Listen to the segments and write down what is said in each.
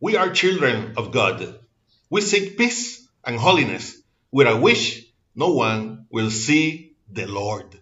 We are children of God. We seek peace and holiness. With a wish, no one will see the Lord.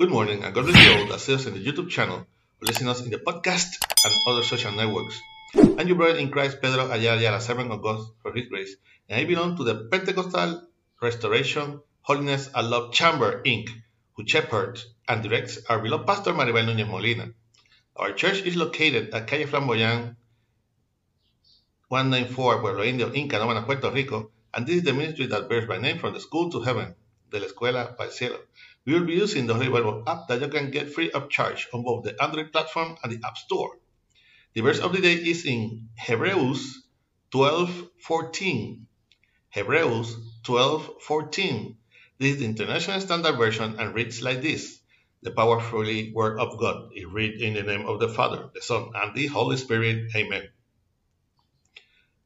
Good morning and God bless you all that see us in the YouTube channel or listen us in the podcast and other social networks. I'm your brother in Christ, Pedro Ayala, a servant of God for His grace, and I belong to the Pentecostal Restoration, Holiness and Love Chamber, Inc., who shepherds and directs our beloved pastor Maribel Núñez Molina. Our church is located at Calle Flamboyant, 194, Pueblo Indio, in Canóvanas, Puerto Rico, and this is the ministry that bears my name from the school to heaven, de la escuela will be using the Holy Bible app that you can get free of charge on both the Android platform and the App Store. The verse of the day is in Hebrews 12:14. Hebrews 12:14. This is the International Standard Version and reads like this: The powerfully Word of God is read in the name of the Father, the Son, and the Holy Spirit. Amen.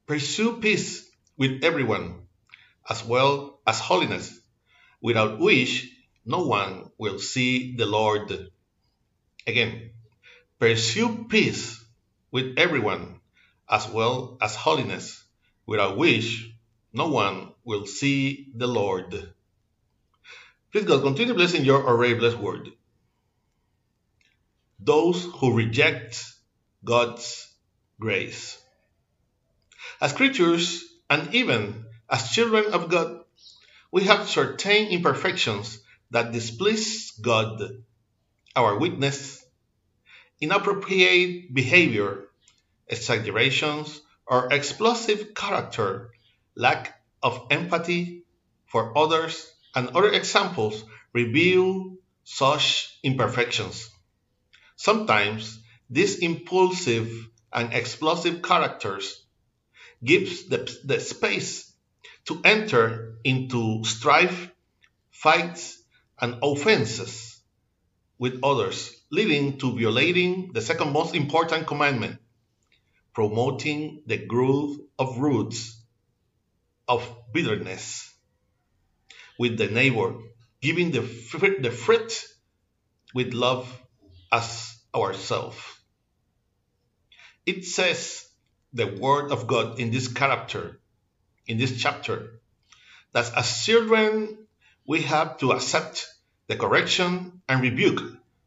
Pursue peace with everyone, as well as holiness, without which no one will see the Lord. Again, pursue peace with everyone, as well as holiness, without which no one will see the Lord. Please God, continue blessing your already blessed word. Those who reject God's grace. As creatures and even as children of God, we have certain imperfections that displease God, our witness, inappropriate behavior, exaggerations, or explosive character, lack of empathy for others, and other examples reveal such imperfections. Sometimes these impulsive and explosive characters gives the, the space to enter into strife, fights, and offenses with others, leading to violating the second most important commandment, promoting the growth of roots of bitterness with the neighbor, giving the fruit, the fruit with love as ourselves. It says the word of God in this character, in this chapter, that as children we have to accept the correction and rebuke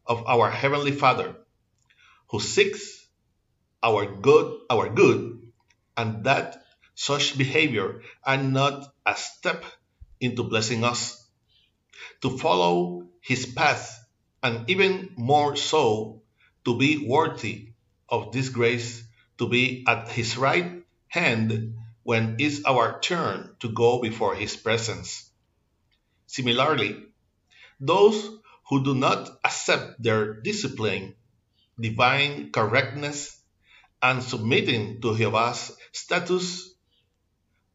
of our heavenly Father, who seeks our good, our good, and that such behavior are not a step into blessing us. To follow his path, and even more so, to be worthy of this grace, to be at his right hand when it's our turn to go before his presence. Similarly, those who do not accept their discipline, divine correctness, and submitting to Jehovah's status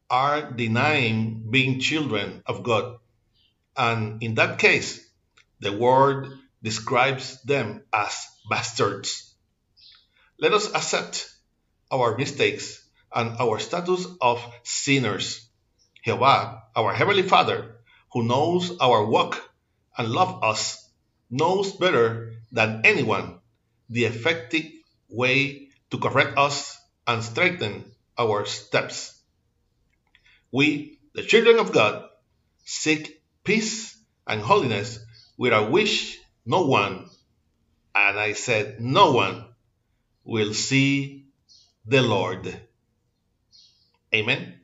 are denying being children of God. And in that case, the word describes them as bastards. Let us accept our mistakes and our status of sinners. Jehovah, our Heavenly Father, who knows our walk and loves us, knows better than anyone the effective way to correct us and strengthen our steps. We, the children of God, seek peace and holiness with a wish no one, and I said no one, will see the Lord. Amen.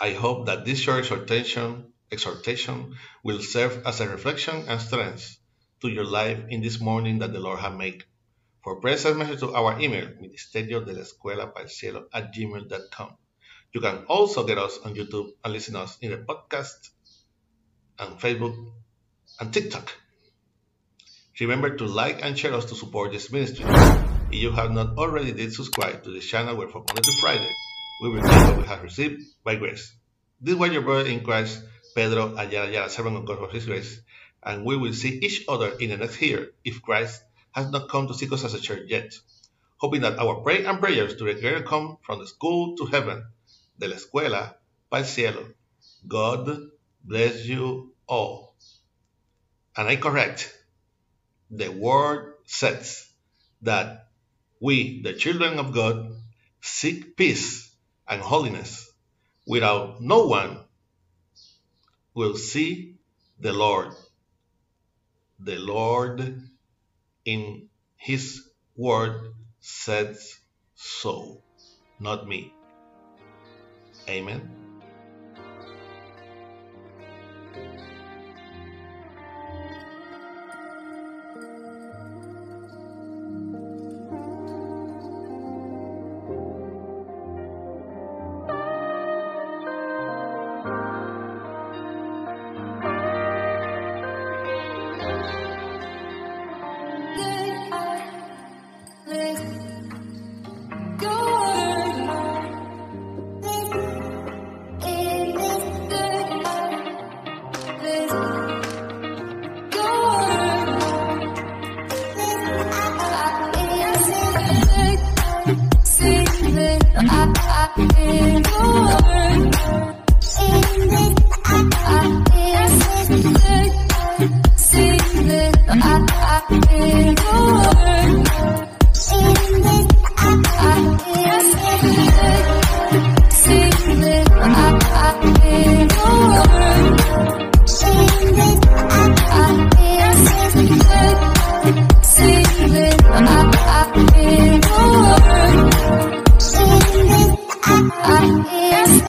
I hope that this short exhortation, exhortation will serve as a reflection and strength to your life in this morning that the Lord has made. For prayers and message to our email, ministerio de la escuela para el cielo at gmail.com. You can also get us on YouTube and listen us in the podcast and Facebook and TikTok. Remember to like and share us to support this ministry. If you have not already did subscribe to this channel where from Monday to Friday, we will what we have received by grace. This was your brother in Christ, Pedro Ayala Ayala, servant of God for His grace, and we will see each other in the next year if Christ has not come to seek us as a church yet. Hoping that our prayer and prayers to the together come from the school to heaven, de la escuela para el cielo. God bless you all. And I correct, the word says that we, the children of God, seek peace and holiness. Without no one will see the Lord. The Lord in his word says so, not me. Amen. in the world.